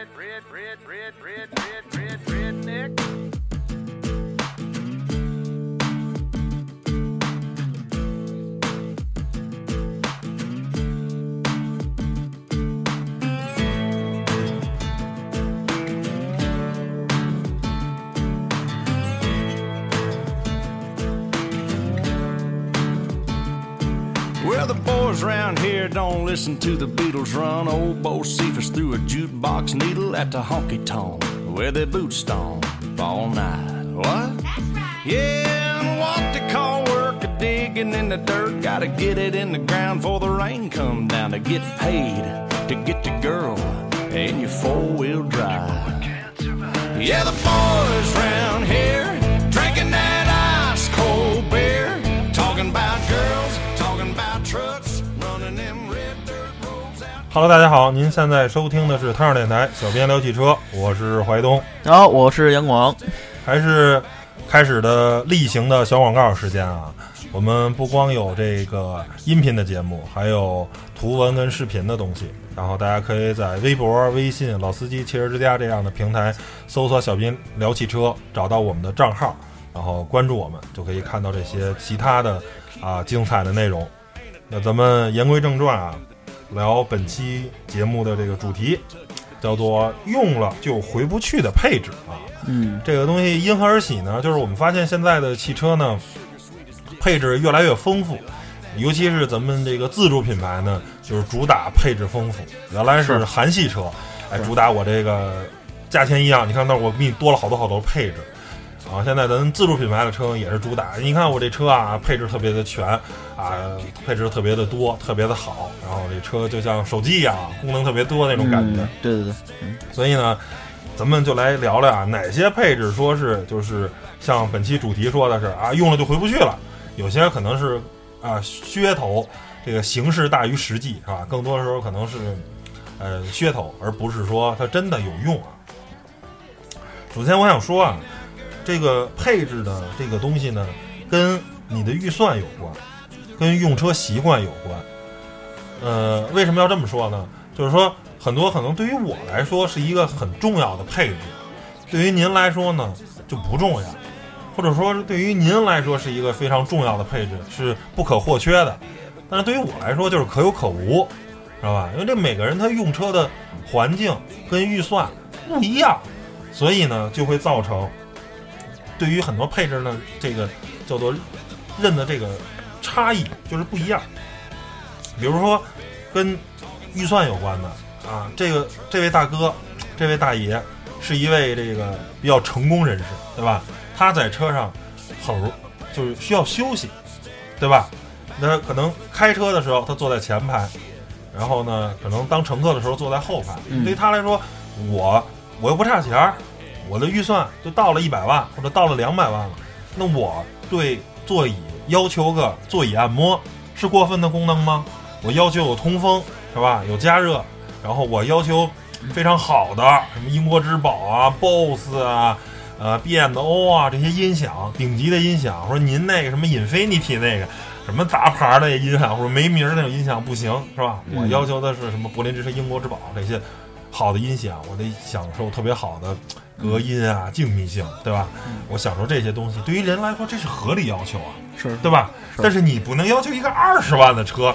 red, red, red, red, red, red. The round here don't listen to the Beatles run. Old Bo Cephas threw a jukebox needle at the honky tonk where their boots stomp all night. What? Yeah, and what they call work a digging in the dirt. Gotta get it in the ground before the rain come down to get paid to get the girl in your four wheel drive. Yeah, the boys round here Hello，大家好，您现在收听的是汤上电台小编聊汽车，我是怀东，好，我是杨广。还是开始的例行的小广告时间啊。我们不光有这个音频的节目，还有图文跟视频的东西。然后大家可以在微博、微信、老司机汽车之家这样的平台搜索“小编聊汽车”，找到我们的账号，然后关注我们，就可以看到这些其他的啊精彩的内容。那咱们言归正传啊，聊本期节目的这个主题，叫做“用了就回不去的配置”啊。嗯，这个东西因何而起呢？就是我们发现现在的汽车呢，配置越来越丰富，尤其是咱们这个自主品牌呢，就是主打配置丰富。原来是韩系车，哎，主打我这个价钱一样，你看那我比你多了好多好多配置。啊，现在咱自主品牌的车也是主打，你看我这车啊，配置特别的全，啊，配置特别的多，特别的好，然后这车就像手机一样，功能特别多那种感觉。嗯对对对，所以呢，咱们就来聊聊啊，哪些配置说是就是像本期主题说的是啊，用了就回不去了，有些可能是啊噱头，这个形式大于实际是吧？更多的时候可能是呃噱头，而不是说它真的有用啊。首先我想说啊，这个配置的这个东西呢，跟你的预算有关，跟用车习惯有关。呃，为什么要这么说呢？就是说，很多可能对于我来说是一个很重要的配置，对于您来说呢就不重要，或者说对于您来说是一个非常重要的配置，是不可或缺的。但是对于我来说就是可有可无，知道吧？因为这每个人他用车的环境跟预算不一样，所以呢就会造成对于很多配置呢这个叫做认的这个差异就是不一样。比如说跟预算有关的啊，这个这位大哥，这位大爷是一位这个比较成功人士，对吧？他在车上很就是需要休息，对吧？那可能开车的时候他坐在前排，然后呢，可能当乘客的时候坐在后排。嗯对于他来说，我我又不差钱儿，我的预算就到了一百万或者到了两百万了，那我对座椅要求个座椅按摩是过分的功能吗？我要求有通风是吧？有加热，然后我要求非常好的什么英国之宝啊、BOSS 啊、呃 B&O 啊这些音响，顶级的音响，或者您那个什么 Infinity 那个什么杂牌的音响或者没名儿那种音响不行是吧？嗯我要求的是什么柏林之声、英国之宝这些好的音响，我得享受特别好的隔音啊、静谧性，对吧？我享受这些东西，对于人来说这是合理要求啊。是对吧？但是你不能要求一个二十万的车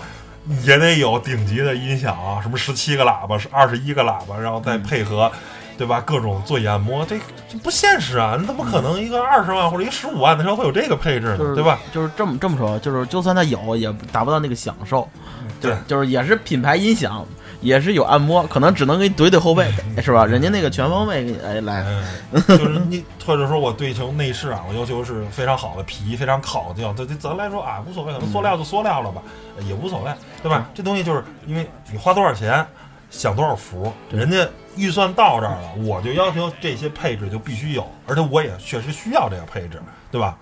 也得有顶级的音响啊，什么十七个喇叭，是二十一个喇叭，然后再配合，对吧？各种座椅按摩，这这不现实啊！你怎么可能一个二十万或者一个十五万的车会有这个配置呢？就是对吧？？就是这么这么说，就是就算它有，也达不到那个享受。对，就是也是品牌音响，也是有按摩，可能只能给你怼怼后背，是吧？人家那个全方位给你哎来，嗯，就是你，或者说我对求内饰啊，我要求是非常好的皮，非常考究。对对，咱来说啊，无所谓，可能塑料就塑料了吧，也无所谓，对吧？这东西就是因为你花多少钱，享多少福，人家预算到这儿了，我就要求这些配置就必须有，而且我也确实需要这个配置，对吧？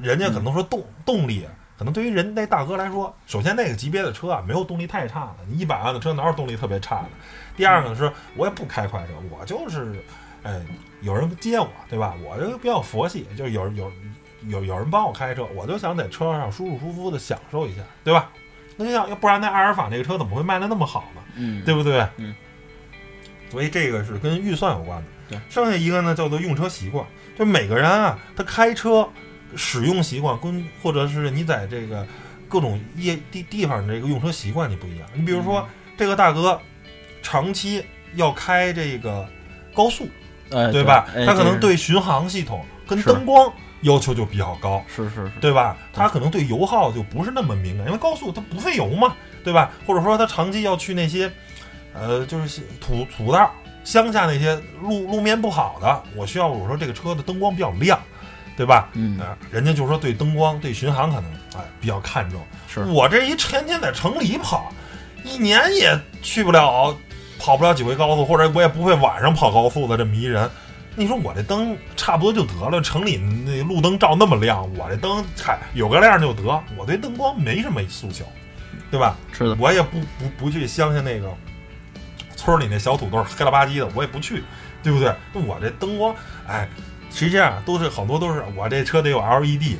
人家可能说动动力。可能对于人那大哥来说，首先那个级别的车啊，没有动力太差的。你一百万的车哪有动力特别差的？第二个是，我也不开快车，我就是，哎，有人接我，对吧？我就比较佛系，就是有有有有人帮我开车，我就想在车上舒舒服服的享受一下，对吧？那就像要不然那阿尔法那个车怎么会卖的那么好呢？嗯，对不对？嗯。所以这个是跟预算有关的。对，剩下一个呢叫做用车习惯，就每个人啊，他开车使用习惯跟或者是你在这个各种业地地方这个用车习惯你不一样。你比如说、这个大哥长期要开这个高速，哎，对吧？哎他可能对巡航系统跟灯光要求就比较高。是是是，对吧？他可能对油耗就不是那么敏感，因为高速它不费油嘛，对吧？或者说他长期要去那些，呃，就是土土道、乡下那些路路面不好的，我需要我说这个车的灯光比较亮，对吧？嗯，啊、人家就说对灯光、对巡航可能哎比较看重。是我这一天天在城里跑，一年也去不了，跑不了几回高速，或者我也不会晚上跑高速的这么一人。你说我这灯差不多就得了，城里那路灯照那么亮，我这灯嗨有个亮就得，我对灯光没什么诉求，对吧？是的，我也不不不去乡下那个村里那小土豆黑了吧唧的，我也不去，对不对？我这灯光，哎，实际上都是好多都是我这车得有 LED，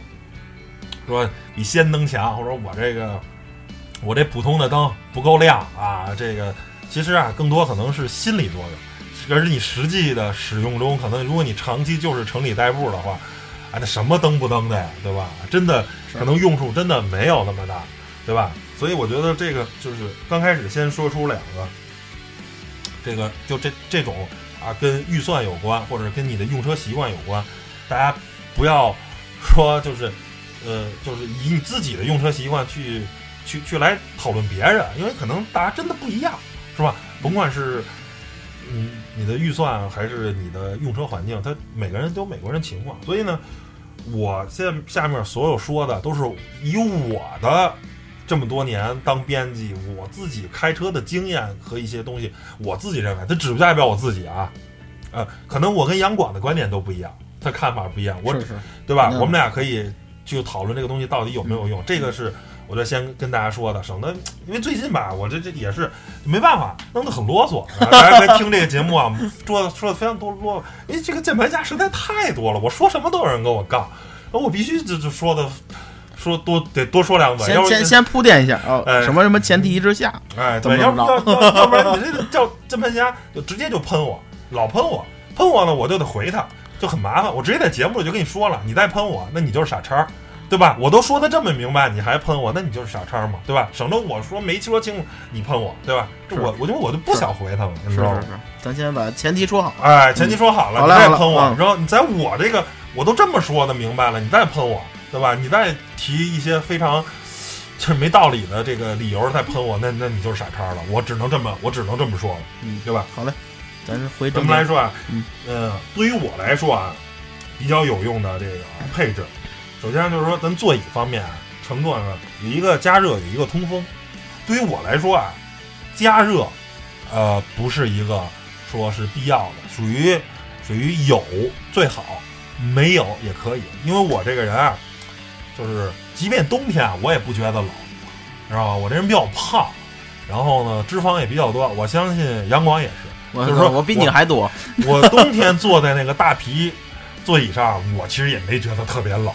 说比氙灯强，或者我这个我这普通的灯不够亮啊，这个其实啊更多可能是心理作用，而你实际的使用中，可能如果你长期就是城里代步的话，哎，那什么灯不灯的呀，对吧？真的可能用处真的没有那么大，对吧？所以我觉得这个就是刚开始先说出两个，这个就这这种啊，跟预算有关，或者跟你的用车习惯有关，大家不要说就是呃，就是以你自己的用车习惯去去去来讨论别人，因为可能大家真的不一样，是吧？甭管是嗯你的预算还是你的用车环境，它每个人都有每个人情况，所以呢，我现在下面所有说的都是以我的这么多年当编辑，我自己开车的经验和一些东西，我自己认为，它只代表我自己啊。呃，可能我跟杨广的观点都不一样，他看法不一样，我是是，对吧？嗯我们俩可以就讨论这个东西到底有没有用，这个是我就先跟大家说的，省得因为最近吧，我这这也是没办法，弄得很啰嗦。啊大家听这个节目啊，说的说的非常多啰嗦，因为这个键盘侠实在太多了，我说什么都有人跟我杠，我必须就就说的说多得多说两嘴，先先先铺垫一下啊，哎什么什么前提之下，哎，怎么对，要不然你这个叫键盘侠就直接就喷我，老喷我，喷我呢我就得回他，就很麻烦。我直接在节目里就跟你说了，你再喷我，那你就是傻叉，对吧？我都说的这么明白，你还喷我，那你就是傻叉嘛，对吧？省得我说没说清楚，你喷我，对吧？这我我就我就不想回他了，你是知道吗是？是，咱先把前提说好，哎，前提说好了，你再喷我，嗯然后你在我这个我都这么说的明白了，你再喷我，对吧？你再提一些非常就是没道理的这个理由再喷我，那那你就是傻叉了。我只能这么，我只能这么说了，嗯，对吧？好嘞，咱回咱们来说啊，嗯呃，对于我来说啊，比较有用的这个配置，首先就是说咱座椅方面啊，乘坐呢有一个加热，有一个通风。对于我来说啊，加热，呃，不是一个说是必要的，属于属于有最好，没有也可以。因为我这个人啊，就是即便冬天啊，我也不觉得冷，知道吧？我这人比较胖，然后呢，脂肪也比较多。我相信杨广也是。我就是说我比你还多，我冬天坐在那个大皮座椅上，我其实也没觉得特别冷，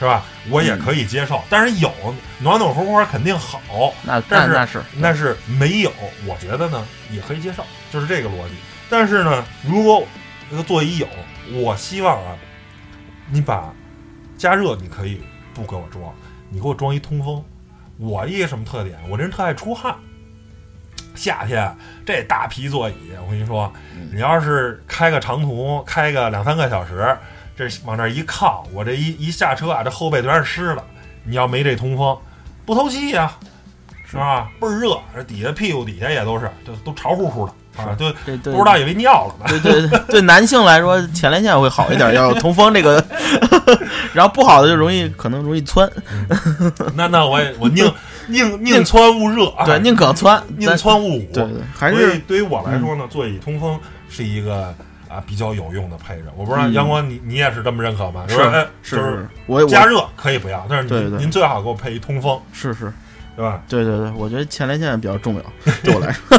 是吧？我也可以接受，但是有暖暖和和肯定好，那但是那那是但是没有，我觉得呢也可以接受，就是这个逻辑。但是呢，如果这个座椅有，我希望啊，你把加热你可以不给我装，你给我装一通风。我一个什么特点？我这人特爱出汗。夏天这大皮座椅，我跟你说，你要是开个长途，开个两三个小时，这往这儿一靠，我这一一下车啊，这后背全是湿的。你要没这通风，不透气呀、是吧？倍儿热，这底下屁股底下也都是，就都潮乎乎的啊，对对对不知道以为尿了呢。对对对，对男性来说，前列腺会好一点，要有通风这个，然后不好的就容易可能容易窜，那那我也我宁 宁宁窜勿热啊，对，宁可窜，宁窜勿捂。对对，还是对于我来说呢，座椅通风是一个啊比较有用的配置。我不知道嗯阳光你你也是这么认可吗？是就是就是是，我我加热可以不要，但是您最好给我配一通风，是是，对吧？对对对，我觉得前列腺比较重要，对我来说，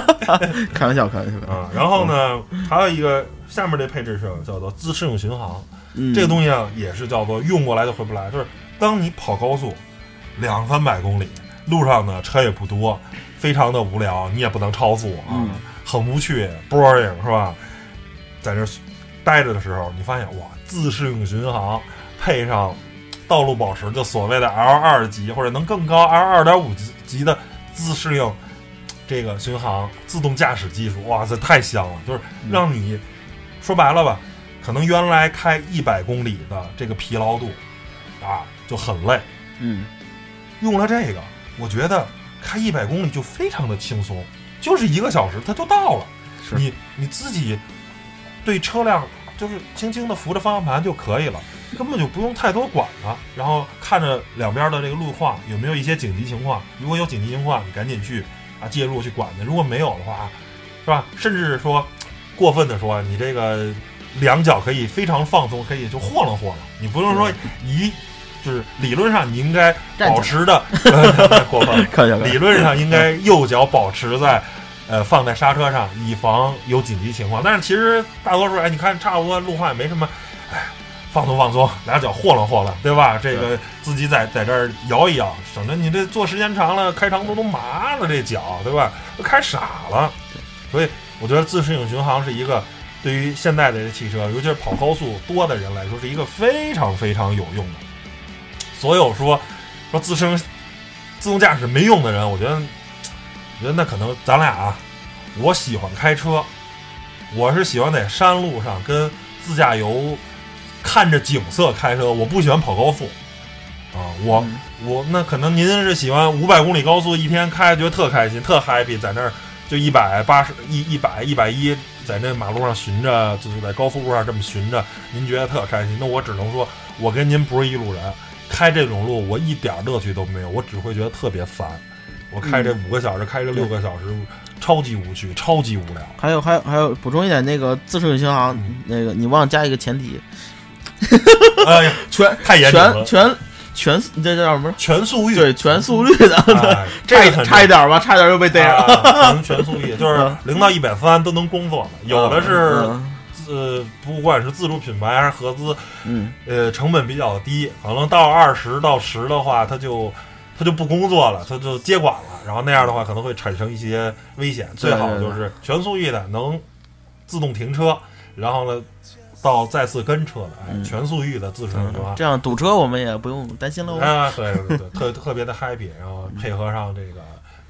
开玩笑开玩笑，开玩笑啊，然后呢，还有一个下面这配置是叫做自适应巡航，嗯，这个东西啊也是叫做用过来就回不来，就是当你跑高速两三百公里，路上呢车也不多，非常的无聊，你也不能超速啊，嗯很无趣，boring 是吧？在这待着的时候，你发现哇，自适应巡航配上道路保持，就所谓的 L 二级或者能更高 L 二点五级级的自适应这个巡航自动驾驶技术，哇塞，太香了！就是让你说白了吧，可能原来开一百公里的这个疲劳度啊就很累，嗯，用了这个，我觉得开一百公里就非常的轻松，就是一个小时它就到了。是你你自己对车辆就是轻轻的扶着方向盘就可以了，根本就不用太多管它。然后看着两边的这个路况有没有一些紧急情况，如果有紧急情况，你赶紧去啊介入去管它；如果没有的话，是吧？甚至说过分的说，你这个两脚可以非常放松，可以就晃了晃了，你不用说一。就是理论上你应该保持的，呃过分了。理论上应该右脚保持在，呃，放在刹车上，以防有紧急情况。但是其实大多数，哎，你看差不多路况也没什么，哎，放松放松，俩脚晃楞晃楞，对吧？这个自己在在这儿摇一摇，省得你这坐时间长了，开长途都麻了，这脚，对吧？都开傻了。所以我觉得自适应巡航是一个对于现在的这汽车，尤其是跑高速多的人来说，是一个非常非常有用的。所有说说自身自动驾驶没用的人，我觉得，我觉得那可能咱俩啊，我喜欢开车，我是喜欢在山路上跟自驾游看着景色开车，我不喜欢跑高速啊，我、嗯我那可能您是喜欢五百公里高速一天开，觉得特开心，特 happy，在那儿就一百八十一一百一百一，在那马路上巡着，就是在高速路上这么巡着，您觉得特开心。那我只能说，我跟您不是一路人，开这种路我一点乐趣都没有，我只会觉得特别烦。我开这五个小时，开这六个小时，超级无趣，超级无聊。还有还有还有，补充一点，那个自适应巡航，嗯那个你忘了加一个前提，哎呀，全太严谨了。全，全全这叫什么？全速域，对，全速率的，哎 这差一点吧，差一点又被逮上。啊全全速域，就是零到一百三都能工作的，有的是嗯自不管是自主品牌还是合资，嗯，呃，成本比较低，可能到二十到十的话，它就它就不工作了，它就接管了，然后那样的话可能会产生一些危险。对最好就是全速域的能自动停车，然后呢到再次跟车的，哎，嗯全速域的自适应巡航。这样堵车我们也不用担心喽。啊，对对对，特特别的 happy，然后配合上这个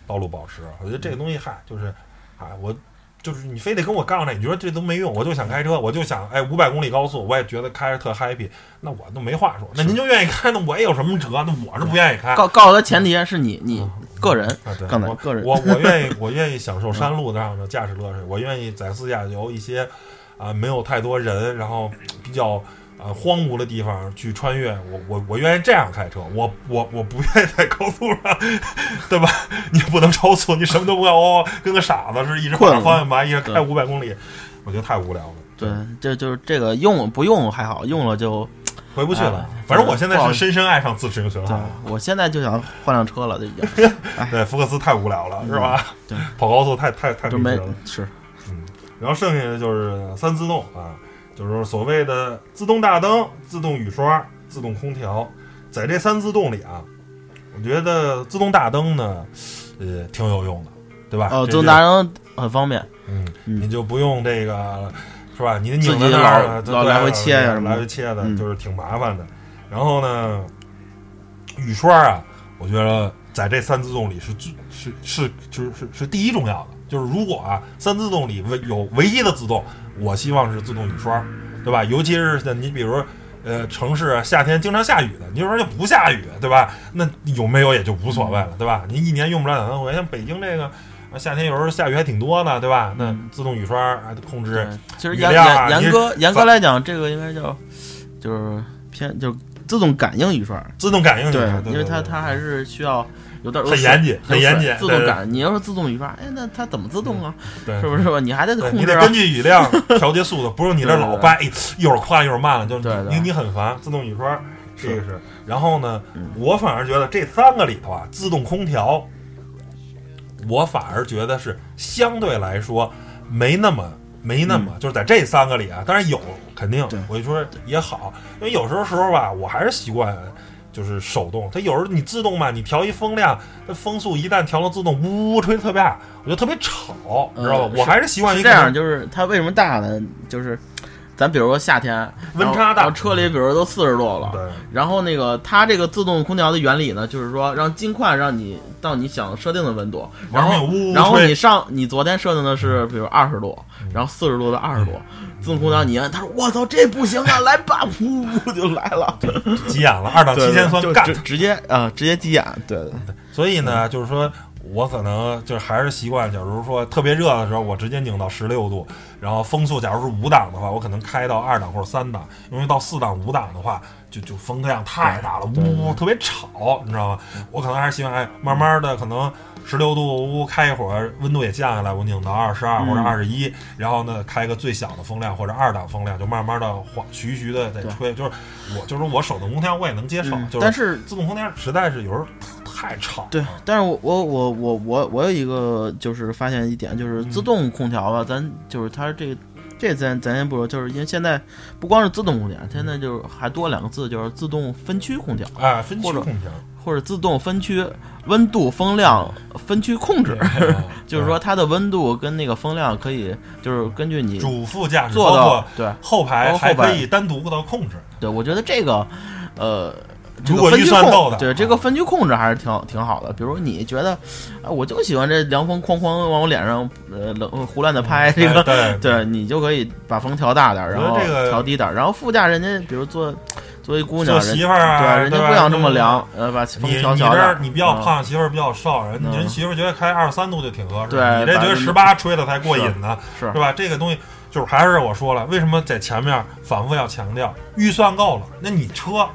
道路保持，我觉得这个东西嗨，就是啊，我就是你非得跟我杠这，你觉得这都没用，我就想开车，我就想哎五百公里高速，我也觉得开着特 happy，那我都没话说。那您就愿意开，那我也有什么辙？那我是不愿意开。告告诉他前提是你你个人，啊，对，我刚才个人我我愿意，我愿意享受山路上的驾驶乐趣，我愿意在自驾游一些啊、没有太多人，然后比较啊、荒芜的地方去穿越，我我我愿意这样开车，我我我不愿意在高速上，对吧？你不能超速，你什么都不干，哦，跟个傻子似的，一直换着方向盘，一直开对五百公里，我觉得太无聊了，对，这就是这个用不用还好，用了就回不去了。哎反正我现在是深深爱上自适应巡对航。。我现在就想换辆车了，就已经 对，福克斯太无聊了，是吧？对，跑高速太太太就没没劲了。是然后剩下的就是三自动啊，就是所谓的自动大灯、自动雨刷、自动空调。在这三自动里啊，我觉得自动大灯呢，呃，挺有用的，对吧？哦，自动大，灯很方便，嗯，嗯你就不用这个，是吧？你拧自己在那儿，老来回切呀什么来回切的，嗯就是挺麻烦的。然后呢，雨刷啊，我觉得在这三自动里是最是是就是是是第一重要的。就是如果啊，三自动里唯有唯一的自动，我希望是自动雨刷，对吧？尤其是像你比如呃城市啊夏天经常下雨的，你有时候就不下雨，对吧？那有没有也就无所谓了，对吧？您一年用不了两三回，像北京这个。啊夏天有时候下雨还挺多呢，对吧？那嗯自动雨刷啊，控制对，其实严严严格严格来讲，这个应该叫就是偏就是自动感应雨刷，自动感应雨对刷，，对因为它它还是需要有点很严谨很严谨自动感。你要是自动雨刷，哎，那它怎么自动啊？对是不是吧？你还得你得根。据雨量调节速度，不是你这老掰，哎一会儿快一会儿慢了，就你你很烦。自动雨刷这个是是，然后呢嗯，我反而觉得这三个里头啊，自动空调，我反而觉得是相对来说没那么没那么，就是在这三个里啊，当然有肯定，我就说也好，因为有时候时候吧，我还是习惯。就是手动，它有时候你自动嘛，你调一风量，它风速一旦调到自动，呜呜吹特别大，我觉得特别吵，你知道吧？呃我还是习惯于这样，就是它为什么大呢？就是咱比如说夏天温差大车里比如说都四十度了，对然后那个它这个自动空调的原理呢，就是说让尽快让你到你想设定的温度，然后呜然后你上你昨天设定的是比如二十度，然后四十多到二十多，自动空调你一按，他说我操这不行啊，来吧，噗噗就来了，急眼了，二档七千算干直直接啊直接急眼，对对对，所以呢，就是说我可能就是还是习惯，假如说特别热的时候，我直接拧到十六度，然后风速假如是五档的话，我可能开到二档或者三档，因为到四档、五档的话，就就风量太大了，呜呜特别吵，你知道吗？我可能还是希望哎，慢慢的可能。十六度呜开一会儿，温度也降下来，我拧到二十二或者二十一，然后呢开个最小的风量或者二档风量，就慢慢的缓徐徐的在吹。就是我就是我手动空调我也能接受，嗯就是但是自动空调实在是有时候太吵了。对，但是我我我我我我有一个就是发现一点，就是自动空调吧，咱就是它这个这咱咱先不说，就是因为现在不光是自动空调，现在就是还多两个字，就是自动分区空调哎，分区空调，或者自动分区温度风量分区控制，就是说它的温度跟那个风量可以就是根据你主副驾驶做到对后排还可以单独到控制。对，我觉得这个呃。这如果预算够的控对这个分区控制还是挺挺好的。比如你觉得，啊，我就喜欢这凉风哐哐往我脸上呃冷胡乱的拍，这个哎对 对你就可以把风调大点儿，然后调低点儿，然后副驾人家比如坐作为姑娘，媳妇儿啊对，人家不想这么凉，呃，把风你调小点儿。你这你比较嗯胖，媳妇儿比较瘦，人嗯人媳妇儿觉得开二十三度就挺合适，对你这觉得十八吹的才过瘾呢，是是吧？这个东西就是还是我说了，为什么在前面反复要强调预算够了，那你车。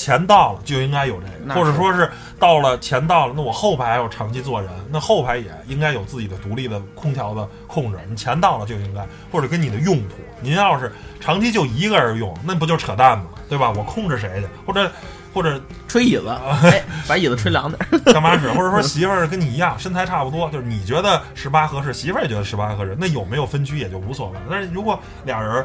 钱到了就应该有这个，或者说是到了钱到了，那我后排要长期坐人，那后排也应该有自己的独立的空调的控制。你钱到了就应该，或者跟你的用途，您要是长期就一个人用，那不就扯淡吗？对吧？我控制谁去？或者或者吹椅子，哎，把椅子吹凉点儿。干嘛使？或者说媳妇儿跟你一样，身材差不多，就是你觉得十八合适，媳妇儿也觉得十八合适，那有没有分区也就无所谓。但是如果俩人，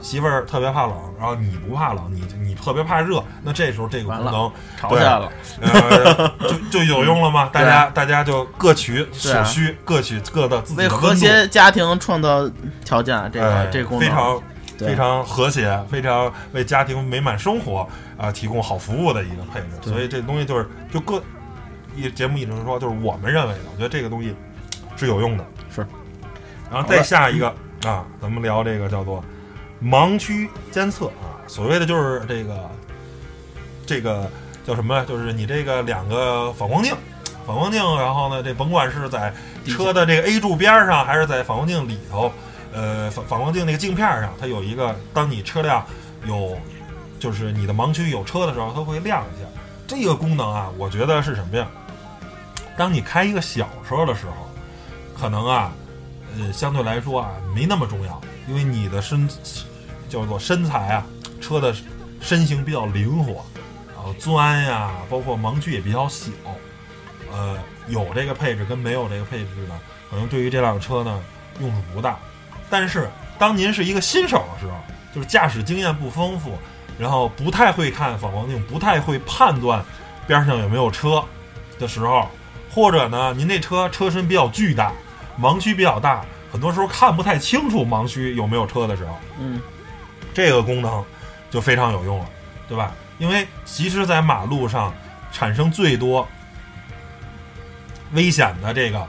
媳妇儿特别怕冷，然后你不怕冷，你你特别怕热，那这时候这个功能吵起来了，呃就就有用了吗？大家大家就各取所需，各取各的自己为和谐家庭创造条件，这个哎这个功能。非常非常和谐，非常为家庭美满生活啊、提供好服务的一个配置。所以这东西就是就各一节目一直说，就是我们认为的，我觉得这个东西是有用的。是，然后再下一个啊，咱们聊这个叫做盲区监测啊，所谓的就是这个这个叫什么？就是你这个两个反光镜。反光镜，然后呢，这甭管是在车的这个 A 柱边上，还是在反光镜里头，呃，反反光镜那个镜片上，它有一个，当你车辆有，就是你的盲区有车的时候，它会亮一下。这个功能啊，我觉得是什么呀？当你开一个小车的时候，可能啊，呃，相对来说啊，没那么重要，因为你的身叫做身材啊，车的身形比较灵活，然后钻呀，包括盲区也比较小。呃，有这个配置跟没有这个配置呢，可能对于这辆车呢用处不大。但是当您是一个新手的时候，就是驾驶经验不丰富，然后不太会看反光镜，不太会判断边上有没有车的时候，或者呢您那车车身比较巨大，盲区比较大，很多时候看不太清楚盲区有没有车的时候，嗯，这个功能就非常有用了，对吧？因为其实，在马路上产生最多危险的这个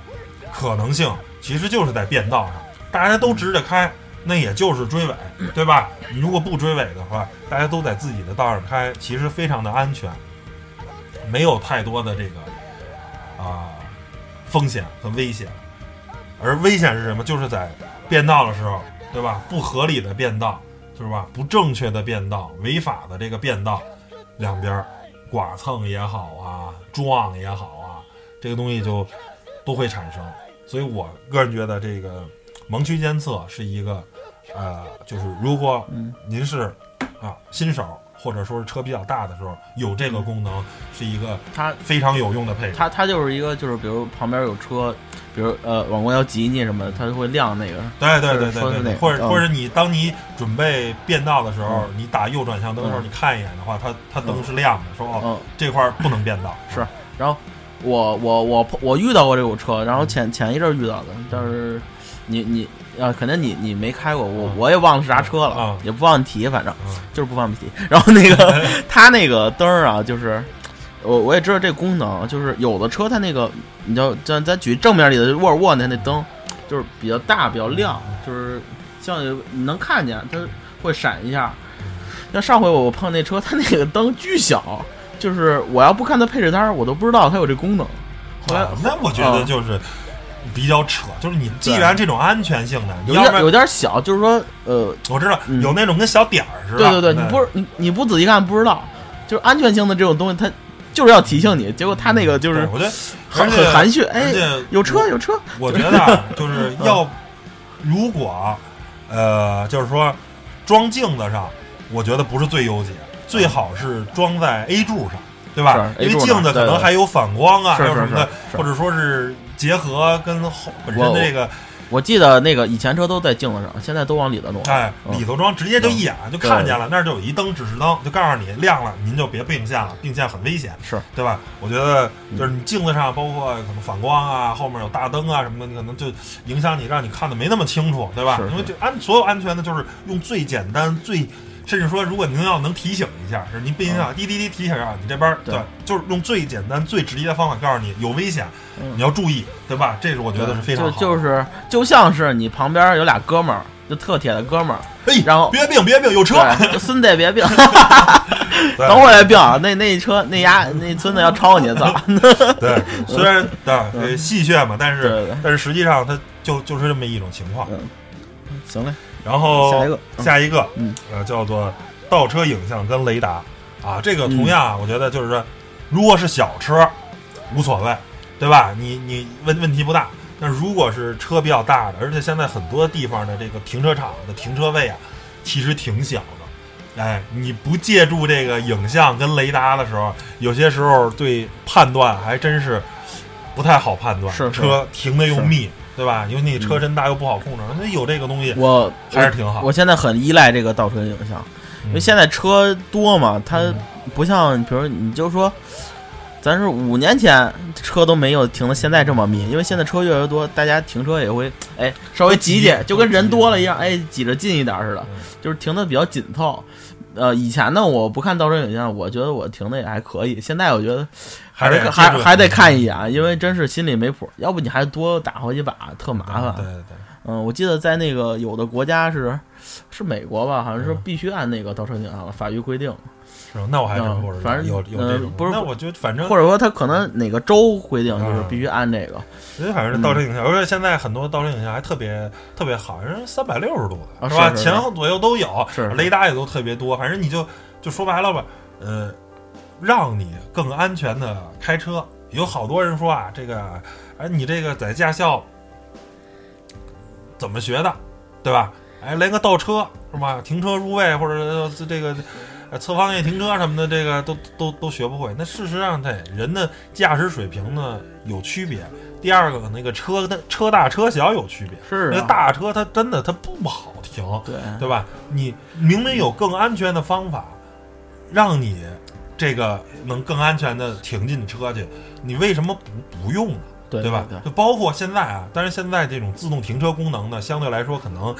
可能性，其实就是在变道上，大家都直着开，那也就是追尾，对吧？你如果不追尾的话，大家都在自己的道上开，其实非常的安全，没有太多的这个啊、风险和危险。而危险是什么？就是在变道的时候，对吧？不合理的变道，是吧？不正确的变道，违法的这个变道，两边儿剐蹭也好啊，撞也好啊，这个东西就都会产生。所以我个人觉得这个盲区监测是一个，呃，就是如果您是啊新手或者说是车比较大的时候，有这个功能是一个它非常有用的配置。它它就是一个就是比如旁边有车，比如呃往过要挤你什么的，它就会亮那个。对对对对对对，或者嗯或者你当你准备变道的时候，嗯你打右转向灯的时候，嗯你看一眼的话，它它灯是亮的，说哦嗯，这块儿不能变道，是然后我我我碰我遇到过这种车，然后前前一阵儿遇到的，但是你你啊，可能你你没开过，我嗯我也忘了是啥车了，嗯也不方便提，反正嗯就是不方便提。然后那个 它那个灯儿啊，就是我我也知道这功能，就是有的车它那个，你就咱咱举正面里的沃尔沃那那灯，就是比较大比较亮，就是像你能看见它会闪一下。像上回我我碰那车，它那个灯巨小，就是我要不看它配置单儿，我都不知道它有这功能。后来啊那我觉得啊就是比较扯，就是你既然这种安全性的，你有点有点小，就是说呃，我知道嗯。有那种跟小点儿似的，对对对，你不是你你不仔细看不知道，就是安全性的这种东西，它就是要提醒你，结果它那个就是我觉得很含蓄，哎有车有车，我觉得啊，就是要如果呃，就是说装镜子上，我觉得不是最优解，最好是装在 A 柱上，对吧？因为镜子可能还有反光啊，是还有什么的或者说是结合跟后本身的这个我记得那个以前车都在镜子上，现在都往里头弄。哎嗯里头装，直接就一眼就看见了，那儿就有一灯指示灯，就告诉你亮了，您就别并线了，并线很危险。是对吧？我觉得就是你镜子上，包括可能反光啊，后面有大灯啊什么的，你可能就影响你，让你看的没那么清楚，对吧？是是因为这安所有安全的，就是用最简单、最甚至说，如果您要能提醒一下，是您并线啊，滴滴滴提醒啊，你这边儿对对，就是用最简单、最直接的方法告诉你有危险，嗯你要注意，对吧？这是我觉得是非常好的。就就是就像是你旁边有俩哥们儿，就特铁的哥们儿，哎，然后别病别病，有车，孙子别并，对等会儿病啊，那那车那丫那孙子要超你，操！对，虽然 对呃戏谑嘛，但是但是实际上他就就是这么一种情况。行嘞，然后下一个嗯下一个，嗯呃，叫做倒车影像跟雷达啊，这个同样啊，我觉得就是说，如果是小车无所谓，对吧？你你问问题不大。那如果是车比较大的，而且现在很多地方的这个停车场的停车位啊，其实挺小的。哎，你不借助这个影像跟雷达的时候，有些时候对判断还真是不太好判断。车停的又密，对吧？因为你车身大又不好控制，那有这个东西我还是挺好。我现在很依赖这个倒车影像，因为嗯现在车多嘛，它嗯不像，比如你就说，咱是五年前车都没有停的现在这么密，因为现在车越来越多，大家停车也会哎稍微挤一点，就跟人多了一样，哎挤着近一点似的嗯，就是停的比较紧凑。呃，以前呢，我不看倒车影像，我觉得我停的也还可以。现在我觉得还得是还还得看一眼，因为真是心里没谱。要不你还多打好几把，特麻烦。对对对，嗯，我记得在那个有的国家是是美国吧，好像是嗯必须按那个倒车镜像法律规定，是吧？那我还真嗯不知道，反正有有这种呃，不是那我觉得反正或者说他可能哪个州规定就是嗯必须按这个因为反正倒车影像，而且现在很多倒车影像还特别特别好，人三百六十度的，是吧前后左右都有，是是雷达也都特别多。反正你就就说白了吧，呃，让你更安全的开车。有好多人说啊，这个哎，你这个在驾校怎么学的，对吧？哎，连个倒车是吧？停车入位或者呃这个呃侧方位停车什么的，这个都都都学不会。那事实上，对人的驾驶水平呢有区别。第二个，那个车的车大车小有区别。是啊那大车它真的它不好停，对对吧？你明明有更安全的方法，让你这个能更安全的停进车去，你为什么不不用呢？对吧？就包括现在啊，但是现在这种自动停车功能呢，相对来说可能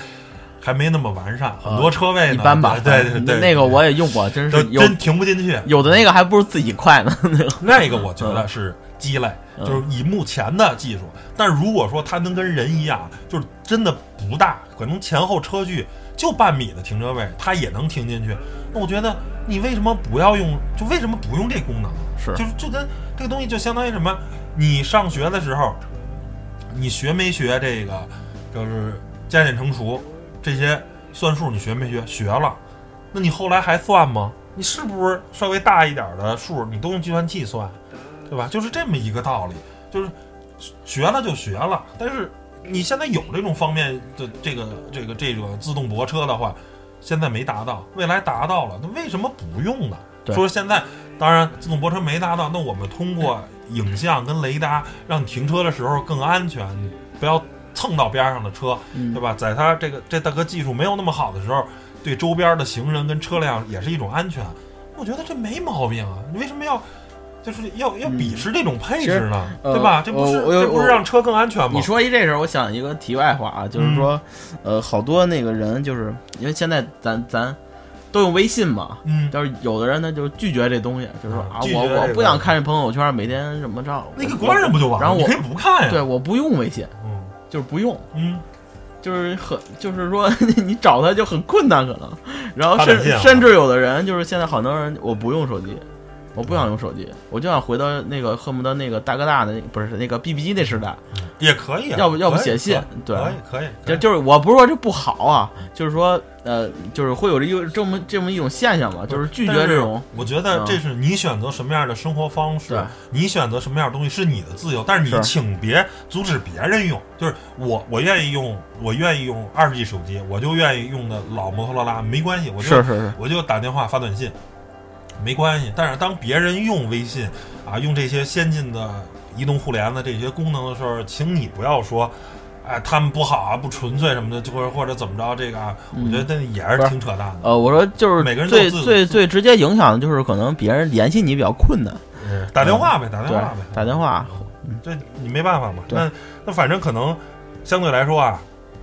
还没那么完善，很多车位呢一般吧，对对对，那个我也用过，真是真停不进去。有的那个还不如自己快呢，那个那个我觉得是鸡肋，嗯就是以目前的技术，但如果说它能跟人一样，就是真的不大，可能前后车距就半米的停车位，它也能停进去。那我觉得你为什么不要用？就为什么不用这功能？是就是就跟这个东西就相当于什么？你上学的时候，你学没学这个？就是加减乘除这些算术，你学没学？学了。那你后来还算吗？你是不是稍微大一点的数，你都用计算器算，对吧？就是这么一个道理，就是学了就学了。但是你现在有这种方面的这个这个这个自动泊车的话，现在没达到，未来达到了，那为什么不用呢？说现在当然自动泊车没达到，那我们通过影像跟雷达，让你停车的时候更安全，你不要蹭到边上的车，嗯对吧？在它这个这大哥技术没有那么好的时候，对周边的行人跟车辆也是一种安全。我觉得这没毛病啊，你为什么要就是要要鄙视这种配置呢？嗯对吧？呃这不是这不是让车更安全吗？你说一这事儿，我想一个题外话啊，就是说，呃，好多那个人就是因为现在咱咱都用微信嘛，嗯，但是有的人呢就拒绝这东西，就是说啊，我我不想看这朋友圈，每天什么着，那个关上不就完了？然后我你可以不看呀。对，我不用微信，嗯就是不用，嗯，就是很就是说 你找他就很困难可能，然后甚甚至有的人就是现在好多人我不用手机。我不想用手机，我就想回到那个恨不得那个大哥大的那不是那个 BB 机那时代，也可以啊，要不要不写信对可以可以，就就是我不是说这不好啊，就是说呃，就是会有这一这么这么一种现象吧，就是拒绝这种我觉得这是你选择什么样的生活方式对，你选择什么样的东西是你的自由，但是你请别阻止别人用。就是我我愿意用，我愿意用二十 G 手机，我就愿意用的老摩托罗拉，没关系，我就是是是，我就打电话发短信，没关系。但是当别人用微信啊，用这些先进的移动互联的这些功能的时候，请你不要说。哎，他们不好啊，不纯粹什么的，就或者或者怎么着，这个啊，我觉得那也是挺扯淡的。呃，我说就是每个人最最最直接影响的就是可能别人联系你比较困难，嗯打电话呗，打电话呗，，打电话，这你没办法嘛。那那反正可能相对来说啊，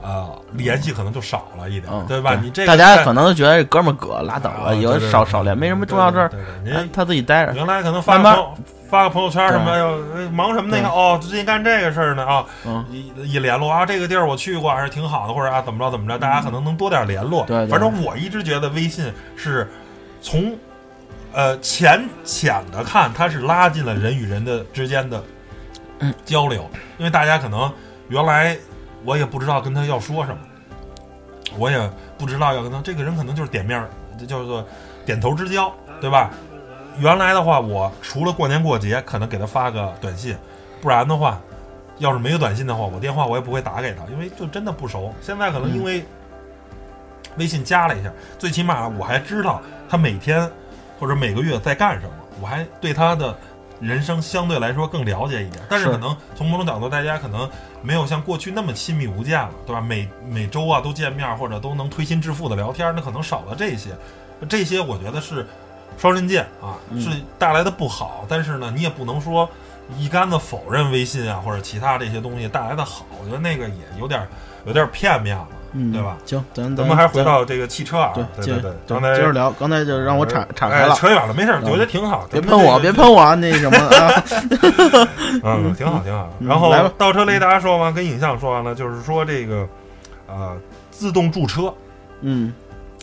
呃，联系可能就少了一点，嗯，对吧？你这个大家可能都觉得这哥们儿葛拉倒啊了，以后对对对少少联，没什么重要事儿，对对对您哎他自己待着，原来可能发个朋友发个朋友圈什么，对哎呦哎忙什么那个哦，最近干这个事儿呢啊，嗯，一一联络啊，这个地儿我去过，还是挺好的，或者啊怎么着怎么着，大家可能能多点联络。对对反正我一直觉得微信是从呃浅浅的看，它是拉近了人与人的之间的嗯交流，因为大家可能原来我也不知道跟他要说什么，我也不知道要跟他这个人可能就是点面，这叫做点头之交，对吧？原来的话，我除了过年过节可能给他发个短信，不然的话，要是没有短信的话，我电话我也不会打给他，因为就真的不熟。现在可能因为微信加了一下，最起码我还知道他每天或者每个月在干什么，我还对他的人生相对来说更了解一点。但是是可能从某种角度，大家可能没有像过去那么亲密无间了，对吧？每每周啊都见面，或者都能推心置腹的聊天，那可能少了这些。这些我觉得是双刃剑啊，嗯是带来的不好。但是呢，你也不能说一竿子否认微信啊或者其他这些东西带来的好。我觉得那个也有点有点片面了，嗯，对吧？行，咱咱们还是回到这个汽车啊，对对对刚才接着聊，刚才就让我岔岔开了哎，扯远了，没事我觉得挺好。别喷我，别喷我啊，那什么啊，嗯，挺好，挺好。嗯然后倒车雷达说完，跟影像说完了，就是说这个呃自动驻车，嗯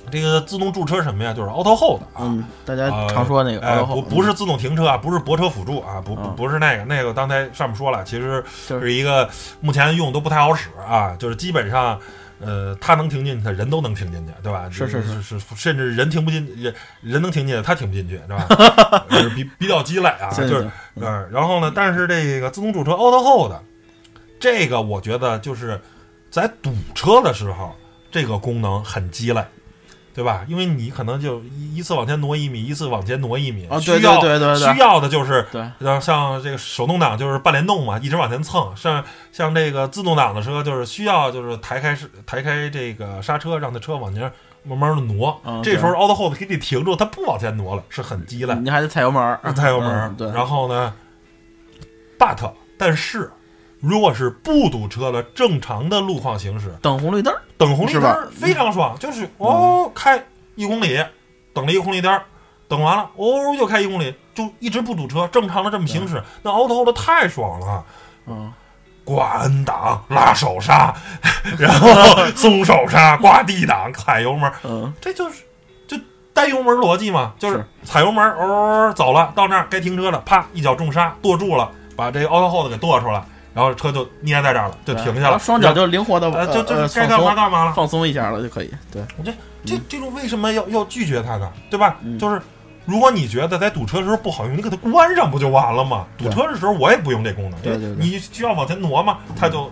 这个自动驻车什么呀？就是 auto hold 啊。嗯，大家呃常说那个，不不是自动停车啊，不是泊车辅助啊，不不嗯不是那个，那个刚才上面说了，其实就是是一个目前用都不太好使啊，就是基本上，呃，他能停进去，他人都能停进去，对吧？是是是是，甚至人停不进，人人能停进去，他停不进去，对吧？就是比比较鸡肋啊，就是行嗯，然后呢，但是这个自动驻车 auto hold 这个，我觉得就是在堵车的时候，这个功能很鸡肋。对吧？因为你可能就一一次往前挪一米，一次往前挪一米，啊，对需要对对对对需要的就是对，然后像这个手动挡就是半联动嘛，一直往前蹭。像像这个自动挡的车，就是需要就是抬开是抬开这个刹车，让它车往前慢慢的挪。嗯这时候 auto hold 给你停住，它不往前挪了，是很鸡肋。你还得踩油门，踩油门嗯，对，然后呢，but 但是如果是不堵车的正常的路况行驶，等红绿灯儿，等红绿灯儿非常爽，就是哦开一公里，等了一个红绿灯儿，等完了哦又开一公里，就一直不堵车，正常的这么行驶，那 auto hold 太爽了。嗯，挂 N 档拉手刹，然后松手刹挂 D 档踩油门儿，嗯，这就是就单油门逻辑嘛，就是是。踩油门儿哦走了，到那儿该停车了，啪一脚重刹跺住了，把这个 auto hold 给跺出来，然后车就捏在这儿了，就停下了，双脚就灵活的呃就就该干嘛干嘛了。放松一下了就可以，对，这这这种为什么要要拒绝它呢？对吧？嗯就是如果你觉得在堵车的时候不好用，你给它关上不就完了吗？堵车的时候我也不用这功能，对你需要往前挪嘛，它就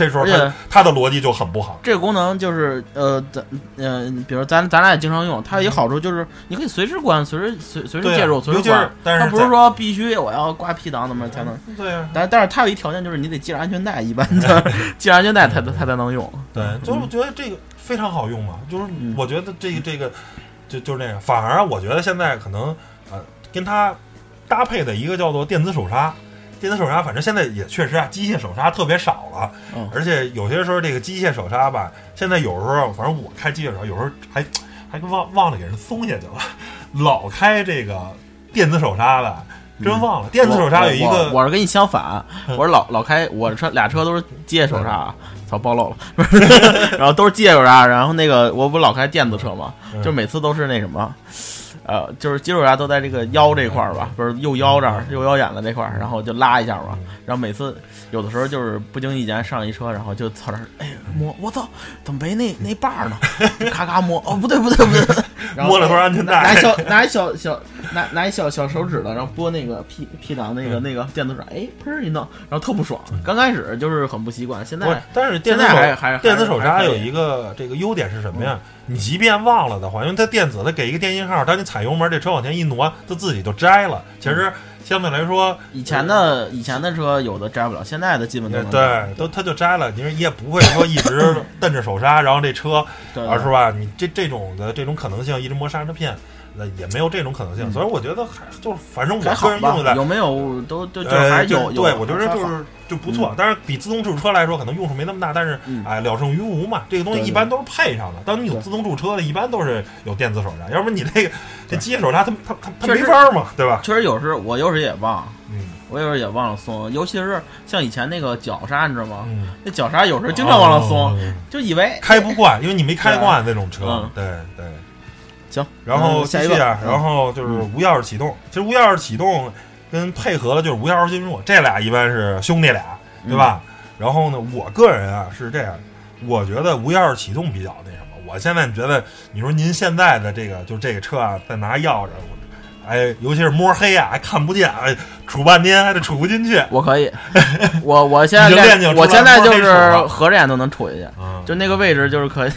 这时候而且他他的逻辑就很不好。这个功能就是呃，咱呃，比如咱咱俩也经常用，它有好处就是你可以随时关，随时随随时介入，随时关。但是它不是说必须我要挂 P 档怎么才能，对啊，但但是它有一条件就是你得系上安全带，一般的 系上安全带它它才能用。对，就是我觉得这个非常好用嘛，就是嗯我觉得这个这个就就是那个，反而我觉得现在可能呃跟它搭配的一个叫做电子手刹。电子手刹，反正现在也确实啊，机械手刹特别少了，嗯。而且有些时候这个机械手刹吧，现在有时候反正我开机械手刹，有时候还还忘忘了给人松下去了，老开这个电子手刹的，真忘了。电子手刹有一我个我我是跟你相反，嗯我是老老开我车俩车都是机械手刹，操暴露了，然后都是机械手刹，然后那个我不老开电子车嘛，嗯。就每次都是那什么。呃，就是肌肉啥都在这个腰这块儿吧，不是右腰这儿，右腰眼的这块儿，然后就拉一下嘛，然后每次有的时候就是不经意间上一车，然后就操这儿，哎摸，我操，怎么没那那把儿呢？咔咔摸，哦不对不对不对，然后摸了根安全带拿小拿一小小拿拿一小小手指头，然后拨那个 P P 档那个那个电子手，哎砰儿一弄，然后特不爽。刚开始就是很不习惯，现在，但是电子现手在还还电子手刹有一个这个优点是什么呀？你即便忘了的话，因为它电子，它给一个电信号，当你踩油门，这车往前一挪，它自己就摘了。其实相对来说，以前的以前的车有的摘不了，现在的基本都呃能摘。对，都它就摘了。你说你也不会说一直 蹬着手刹，然后这车是吧？你这这种的这种可能性，一直磨刹车片，那也没有这种可能性。所以我觉得还就是，反正我个人用的，有没有都都就还有有对，我觉得就是就不错。但是，比自动驻车来说，可能用处没那么大，但是嗯哎，了胜于无嘛。这个东西一般都是配上的。当你有自动驻车的，一般都是有电子手刹，要不然你这个这机械手刹，它它它它没法嘛，对吧？确实有时我有时也忘，嗯我有时也忘了松，尤其是像以前那个脚刹，你知道吗？嗯，那脚刹有时候经常忘了松，哦就以为开不惯，因为你没开惯那种车嗯。对对。行。然后嗯下一个继续啊，嗯然后就是无钥匙启动。其实无钥匙启动跟配合的就是无钥匙进入，这俩一般是兄弟俩，对吧？然后呢，我个人啊是这样，我觉得无钥匙启动比较那什么。我现在觉得，你说您现在的这个就这个车啊，再拿钥匙，哎，尤其是摸黑啊，还看不见，哎，杵半天还得杵不进去。我可以，我我现在练我现在就是合着眼都能杵进去，嗯就那个位置就是可以，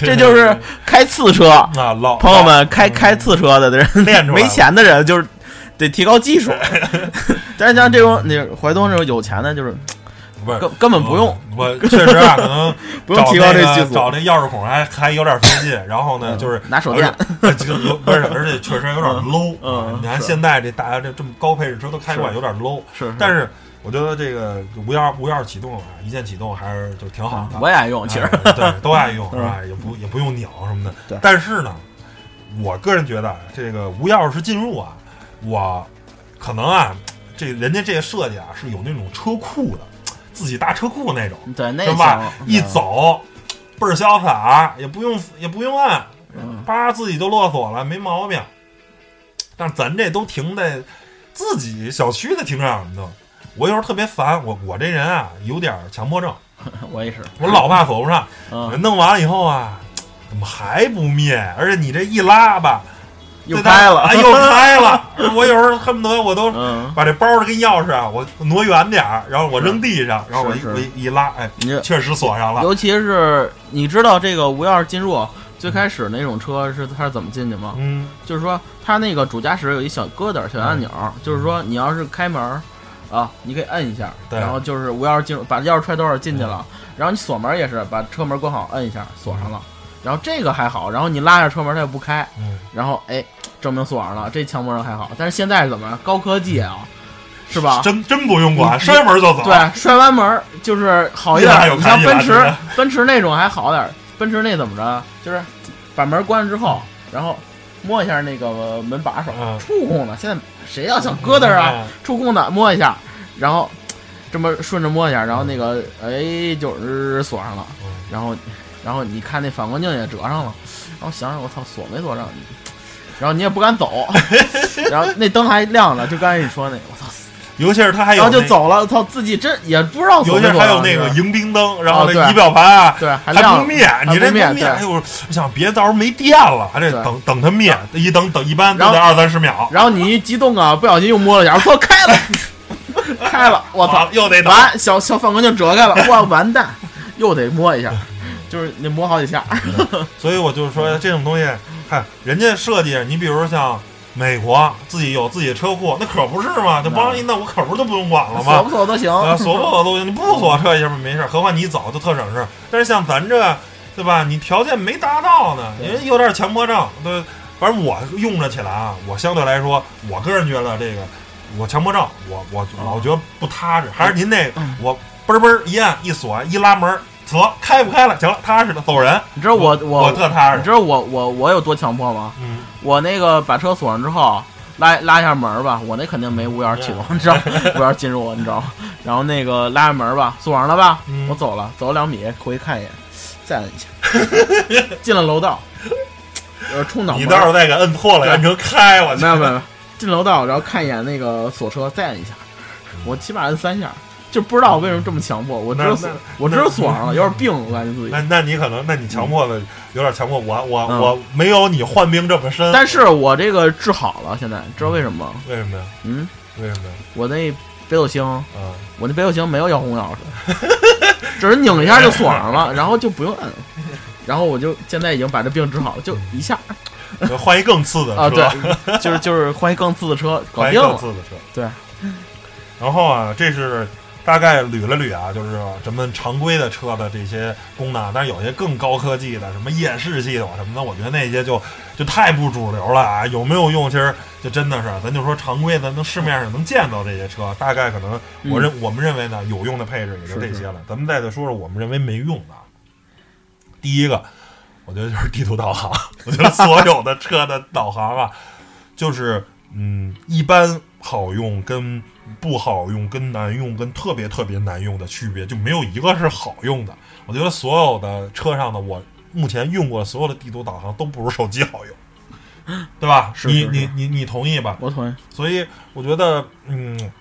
这就是开次车，啊，老朋友们开开次车的人，练出来没钱的人就是得提高技术，但是像这种你怀东这种有钱的，就是不是根根本不用，我确实啊，可能 不用提高找那个这技术找那钥匙孔还还有点费劲。然后呢，嗯就是拿手电而且，这个有不是，而且确实有点 low。嗯你看现在这大家这这么高配置车都开惯，是有点 low。是但是我觉得这个无钥无钥匙启动啊，一键启动还是就挺好的。我也爱用，其实哎对都爱用，是吧，也不也不用拧什么的。对但是呢，我个人觉得这个无钥匙进入啊，我可能啊，这人家这个设计啊是有那种车库的，自己搭车库那种。对那是吧？一走倍儿潇洒，也不用也不用按，嗯叭自己就落锁了，没毛病。但是咱这都停在自己小区的停车场的，我有时候特别烦。我我这人啊有点强迫症，我也是，我老怕锁不上。嗯，弄完了以后啊，怎么还不灭？而且你这一拉吧，又这大开了啊，又开了。我有时候恨不得我都嗯，把这包儿跟钥匙啊，我挪远点儿，然后我扔地上，然后我一我一一拉，哎，你这确实锁上了。尤其是你知道这个无钥匙进入最开始那种车是它是怎么进去吗？嗯就是说它那个主驾驶有一小疙瘩、小按钮，就是说你要是开门儿啊，你可以摁一下，然后就是无钥匙进入，把钥匙揣兜里进去了，然后你锁门儿也是把车门关好，摁一下锁上了。然后这个还好，然后你拉下车门它也不开，嗯。然后哎，证明锁上了，这强迫症还好。但是现在是怎么样？高科技啊，是吧？真真不用管，摔门就走。对，摔完门就是好一点像奔驰，奔驰那种还好点儿。奔驰那怎么着？就是把门关上之后，然后摸一下那个门把手，嗯触控的。现在谁要想疙瘩啊？嗯触控的摸一下，然后这么顺着摸一下，然后那个哎就是锁上了，嗯然后然后你看那反光镜也折上了，然后想想我操锁没锁上，然后你也不敢走，然后那灯还亮着，就刚才你说那个我操，尤其是他还有然后就，走了，操自己真也不知道锁尤其是还有那个迎宾灯，然后那仪表盘啊。对还还亮了。不灭，你这灭灭，对。哎呦，我想别到时候没电了，还得等等它灭，一等等一般都得二三十秒。然后你一激动啊，不小心又摸了一下，我操开了，开了，我操，又得倒。完小小反光镜折开了，哇，完蛋，又得摸一下，就是你磨好几下。所以我就是说，这种东西，看人家设计，你比如像美国自己有自己的车库，那可不是嘛？就帮一弄，我可不是就不用管了吗锁吗？不锁都行，啊，锁不锁都行，你不锁车一下没事儿，何况你走就特省事儿。但是像咱这，对吧？你条件没达到呢，对人有点强迫症，对。反正我用着起来啊，我相对来说，我个人觉得这个我强迫症，我我老觉得不踏实。还是您那个，嗯我嘣儿嘣儿一按一锁一拉门儿，得开不开了，行了，踏实的走人。你知道我我我特踏实。你知。道我我我有多强迫吗？嗯，我那个把车锁上之后，拉拉一下门吧，我那肯定没无钥匙启动，你知道，无钥匙进入，你知道吗？然后那个拉下门吧，锁上了吧，嗯。我走了，走了两米，回去看一眼，再摁一下，进了楼道，呃，冲脑你倒是再给摁破了，对。按成开，我没有没有，没有。进楼道，然后看一眼那个锁车，再摁一下，我起码摁三下，就不知道我为什么这么强迫，我知道那锁我知道锁上了，有点病，我感觉自己那。那你可能，那你强迫的有点强迫。我我嗯我没有你患病这么深。但是我这个治好了，现在知道为什么吗？为什么呀？嗯，为什么呀？我那北斗星，嗯，我那北斗星没有遥控钥匙，只 是拧一下就锁上了，然后就不用摁。然后我就现在已经把这病治好了，就一下换一更次的啊，车，对，就是就是换一更次的车，搞定了。更次的车。对。然后啊，这是大概捋了捋啊，就是咱们常规的车的这些功能，但是有些更高科技的，什么夜视系统什么的，我觉得那些就就太不主流了啊。有没有用？其实就真的是，咱就说常规的，能市面上能见到这些车，大概可能我认、我们认为呢有用的配置也就这些了。咱们再再说说我们认为没用的啊。第一个，我觉得就是地图导航。我觉得所有的车的导航啊，就是嗯，一般好用跟不好用、跟难用、跟特别特别难用的区别，就没有一个是好用的。我觉得所有的车上的我目前用过所有的地图导航都不如手机好用，对吧？你是是是你你你同意吧？我同意。所以我觉得，嗯，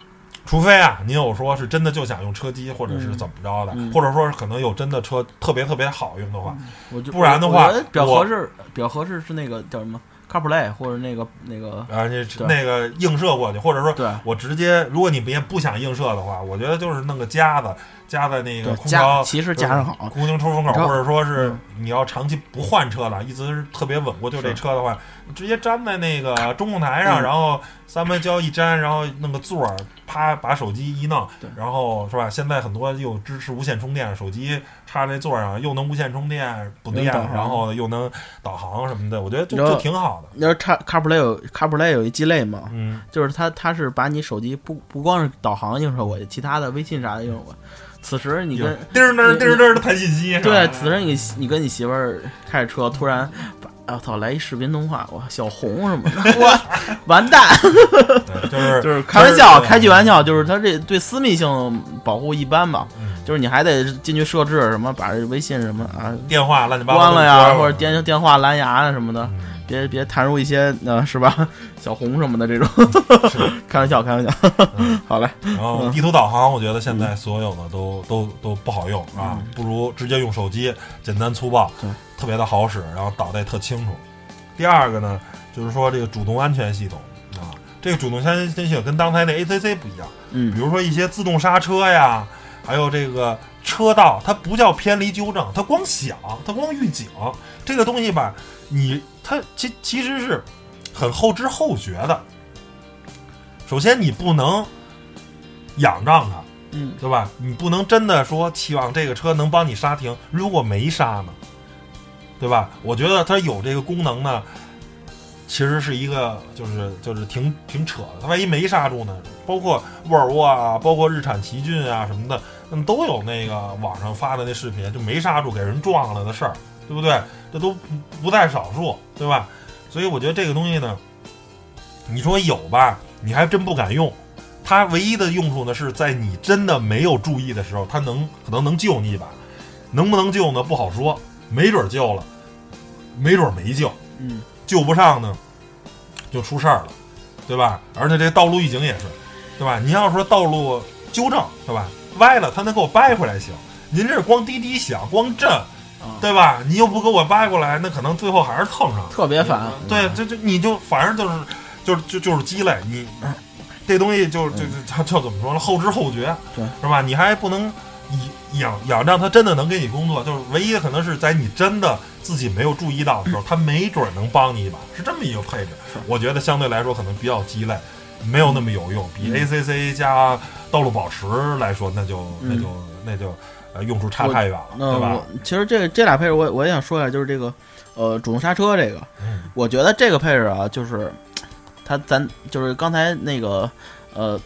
除非啊，您有说是真的就想用车机，或者是怎么着的，嗯或者说是可能有真的车特别特别好用的话，我就不然的话我觉得比较合适，比较合适是那个叫什么 CarPlay 或者那个那个啊，你那个映射过去，或者说对。我直接，如果你别不想映射的话，我觉得就是弄个夹子夹在那个空调加，其实夹上好，空调出风口，或者说是嗯。你要长期不换车了，一直是特别稳固，就这车的话，直接粘在那个中控台上，嗯。然后三排胶一粘，然后弄个座儿，啪把手机一弄，然后是吧？现在很多又支持无线充电，手机插那座儿上又能无线充电不电，然后又能导航什么的，我觉得就就挺好的。你知道 Car CarPlay 有 CarPlay 有一鸡肋嘛？嗯，就是它它是把你手机不不光是导航映射过去，其他的微信啥的映射过去。此时你跟叮儿叮儿叮儿叮儿的弹信息，对，此时你你跟你媳妇儿开着车，突然把啊操来一视频通话，哇，小红什么的，哇，完蛋！对就是 就是开玩笑，开句玩笑，就是他这对私密性保护一般吧，嗯就是你还得进去设置什么，把这微信什么啊电话乱七八糟关了呀，或者电电话蓝牙啊什么的，嗯别别弹入一些呃是吧小红什么的这种，开玩笑开玩笑，嗯好嘞，然后地图导航，我觉得现在所有的都都都不好用啊，不如直接用手机，简单粗暴对，特别的好使，然后导的也特清楚。第二个呢，就是说这个主动安全系统啊，这个主动安全系统跟刚才那 ACC 不一样，嗯比如说一些自动刹车呀，还有这个车道，它不叫偏离纠正，它光响，它光预警，这个东西吧，你它其其实是很后知后觉的。首先，你不能仰仗它，嗯对吧？你不能真的说期望这个车能帮你刹停，如果没刹呢，对吧？我觉得它有这个功能呢，其实是一个就是就是挺挺扯的。它万一没刹住呢？包括沃尔沃啊，包括日产奇骏啊什么的，嗯，都有那个网上发的那视频，就没刹住给人撞了的事儿，对不对？这都不不在少数，对吧？所以我觉得这个东西呢，你说有吧，你还真不敢用。它唯一的用处呢，是在你真的没有注意的时候，它能可能能救你一把，能不能救呢？不好说，没准救了，没准没救，嗯救不上呢，就出事儿了，对吧？而且这道路预警也是，对吧？您要说道路纠正，对吧？歪了，他能给我掰回来行。您这光滴滴响，光震，啊，对吧？你又不给我掰过来，那可能最后还是蹭上了。特别烦，对，这这你就反正就是就是就就是鸡肋，你 这东西就就就就就怎么说呢？后知后觉，对，是吧？你还不能以仰仰仗它真的能给你工作，就是唯一的可能是在你真的自己没有注意到的时候，它没准能帮你一把，是这么一个配置。我觉得相对来说可能比较鸡肋，没有那么有用。比 ACC 加道路保持来说，那就那就那就呃用处差太远了，对吧？其实这这俩配置我我也想说一下，就是这个呃主动刹车这个，嗯我觉得这个配置啊，就是 它咱就是刚才那个呃，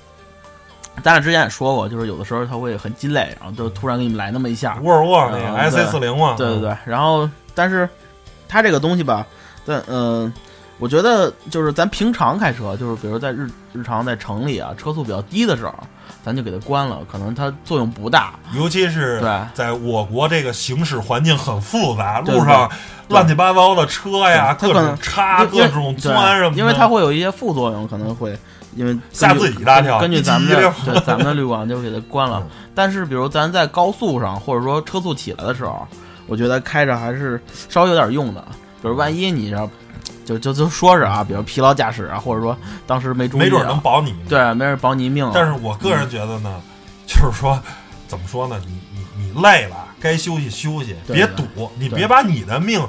咱俩之前也说过，就是有的时候它会很鸡肋，然后就突然给你们来那么一下，沃尔沃那个嗯 S 四零嘛，对对对，然后但是它这个东西吧，但嗯、我觉得就是咱平常开车，就是比如在日日常在城里啊，车速比较低的时候，咱就给它关了，可能它作用不大。尤其是对在我国这个行驶环境很复杂，路上乱七八糟的车呀，各种插、各种对钻什么的，因为它会有一些副作用，可能会因为吓自己一大跳根据咱们的对咱们的滤网就给它关了嗯。但是比如咱在高速上，或者说车速起来的时候，我觉得开着还是稍微有点用的。比如万一你要就就就说是啊，比如疲劳驾驶啊，或者说当时没注意、啊，没准能保你。对，没人保你一命啊。但是我个人觉得呢，就是说，怎么说呢？你你你累了，该休息休息，对别对赌，你别把你的命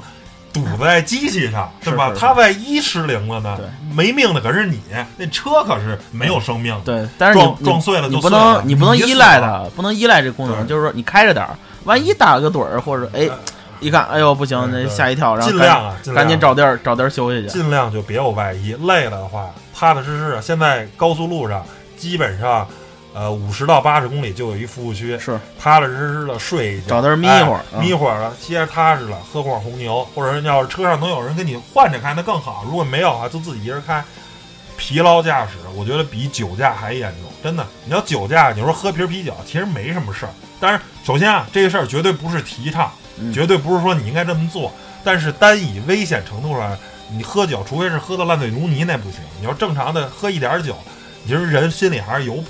赌 在机器上，是对吧？它万一失灵了呢？没命的可是你，那车可是没有生命的。对，但是你撞撞碎了就碎了能你不能依赖它，不能依赖这功能。就是说你开着点儿，万一打个盹儿或者哎，一看哎呦不行，那吓一跳，然后尽赶量啊尽量赶紧找地儿找地儿休息去。尽量就别有外衣，累了的话，踏踏实实。现在高速路上基本上，呃，五十到八十公里就有一服务区，是踏踏实实的睡一觉，找地儿眯一会儿眯一会儿了，歇着踏实了，喝会儿红牛，或者是要是车上能有人跟你换着开，那更好。如果没有啊，就自己一人开。疲劳驾驶，我觉得比酒驾还严重，真的。你要酒驾，你说喝瓶啤酒，其实没什么事儿。但是，首先啊，这个事儿绝对不是提倡，嗯绝对不是说你应该这么做。但是单以危险程度上，你喝酒，除非是喝的烂醉如泥，那不行。你要正常的喝一点儿酒，其实人心里还是有谱。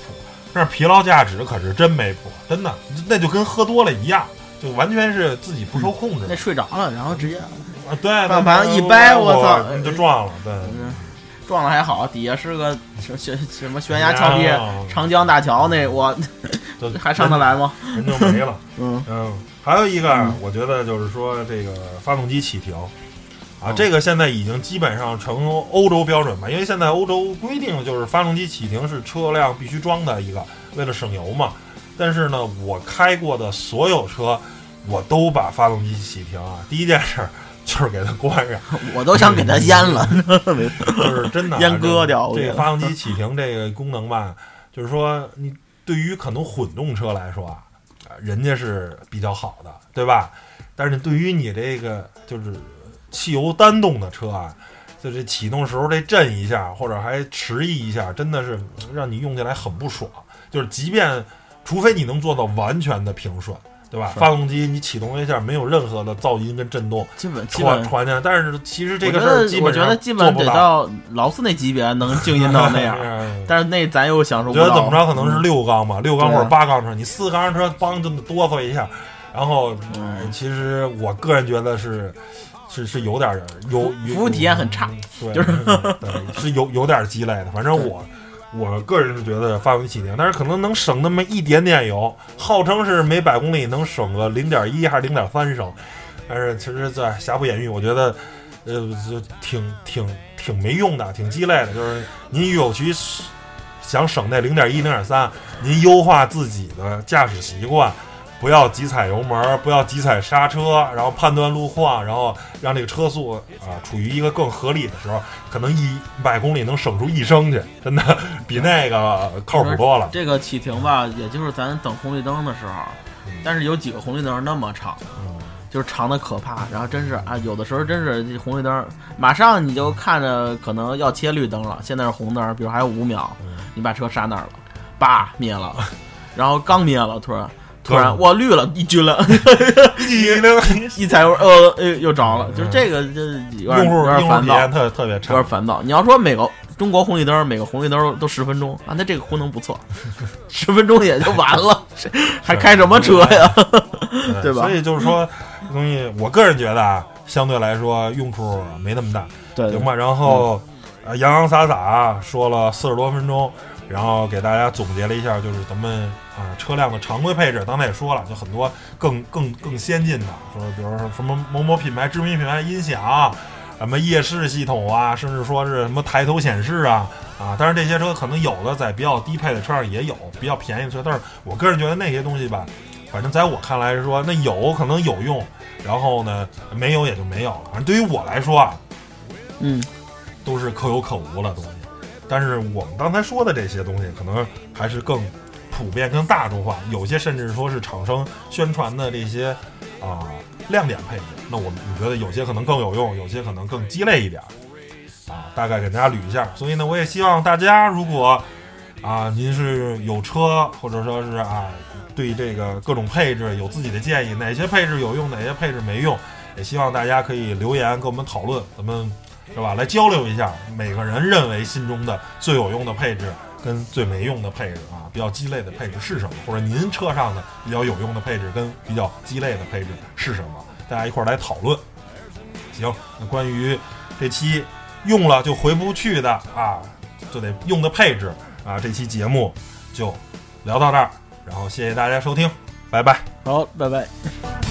但是疲劳驾驶可是真没谱，真的，那就跟喝多了一样，就完全是自己不受控制。那睡着了，然后直接啊，对，方向盘一掰我我操你就撞了，对。嗯撞了还好，底下是个什什什么悬崖峭壁啊、长江大桥，那我 还上得来吗？人就没了。嗯嗯，还有一个，嗯我觉得就是说这个发动机启停啊，嗯这个现在已经基本上成欧洲标准吧，因为现在欧洲规定就是发动机启停是车辆必须装的一个，为了省油嘛。但是呢，我开过的所有车，我都把发动机启停啊，第一件事儿就是给它关上。我都想给它淹了。就是真的啊 阉割掉这个发动机启停这个功能吧，就是说你对于可能混动车来说啊，啊人家是比较好的，对吧？但是对于你这个就是汽油单动的车啊，就是启动时候这震一下或者还迟疑一下，真的是让你用起来很不爽。就是即便除非你能做到完全的平顺。对吧？发动机你启动一下，没有任何的噪音跟震动基本基本，传传进来，但是其实这个事儿得我觉基本上得基本得到劳斯那级别能静音到那样，嗯但是那咱又享受我不到。觉得怎么着可能是六缸吧，六缸或者八缸车，你四缸车帮就哆嗦一下，然后、其实我个人觉得是是是有点儿有有服务体验很差，对，就是。是有有点鸡肋的。反正我我个人是觉得发动机启停，但是可能能省那么一点点油，号称是每百公里能省个零点一还是零点三升，但是其实在瑕不掩瑜，我觉得呃就挺挺挺没用的，挺鸡肋的。就是您有去想省那零点一、零点三，您优化自己的驾驶习惯，不要急踩油门，不要急踩刹车，然后判断路况，然后让这个车速啊、处于一个更合理的时候，可能一百公里能省出一升去，真的比那个靠谱多了。这个启停吧，也就是咱等红绿灯的时候嗯，但是有几个红绿灯那么长，嗯就是长的可怕。然后真是啊，有的时候真是红绿灯，马上你就看着可能要切绿灯了，现在是红灯，比如还有五秒，嗯你把车刹那儿了，叭灭了，然后刚灭了，突然突然嗯。哇绿了，一军了，你那个一踩油 呃呃又着了，就是这个这有点用户有点烦躁。特特别有点，烦躁。你要说每个中国红绿灯，每个红绿灯都十分钟啊，那这个功能不错，十分钟也就完了，这 还开什么车呀？对吧？所以就是说，这东西我个人觉得啊，相对来说用处没那么大，对行吧？然后啊，洋洋洒洒说了四十多分钟，然后给大家总结了一下，就是咱们啊车辆的常规配置，刚才也说了，就很多更更更先进的，说比如说什么某某品牌知名品牌音响，什么夜视系统啊，甚至说是什么抬头显示啊啊，但是这些车可能有的在比较低配的车上也有，比较便宜的车，但是我个人觉得那些东西吧，反正在我看来是说那有可能有用，然后呢没有也就没有了，反正对于我来说啊，嗯，都是可有可无的东西。但是我们刚才说的这些东西，可能还是更普遍、更大众化，有些甚至说是厂商宣传的这些啊、亮点配置。那我们你觉得有些可能更有用，有些可能更鸡肋一点啊，大概给大家捋一下。所以呢，我也希望大家如果啊您是有车，或者说是啊对这个各种配置有自己的建议，哪些配置有用，哪些配置没用，也希望大家可以留言跟我们讨论，咱们是吧？来交流一下每个人认为心中的最有用的配置跟最没用的配置啊，比较鸡肋的配置是什么？或者您车上的比较有用的配置跟比较鸡肋的配置是什么？大家一块儿来讨论。行，那关于这期用了就回不去的啊，就得用的配置啊，这期节目就聊到这儿，然后谢谢大家收听，拜拜。好，拜拜。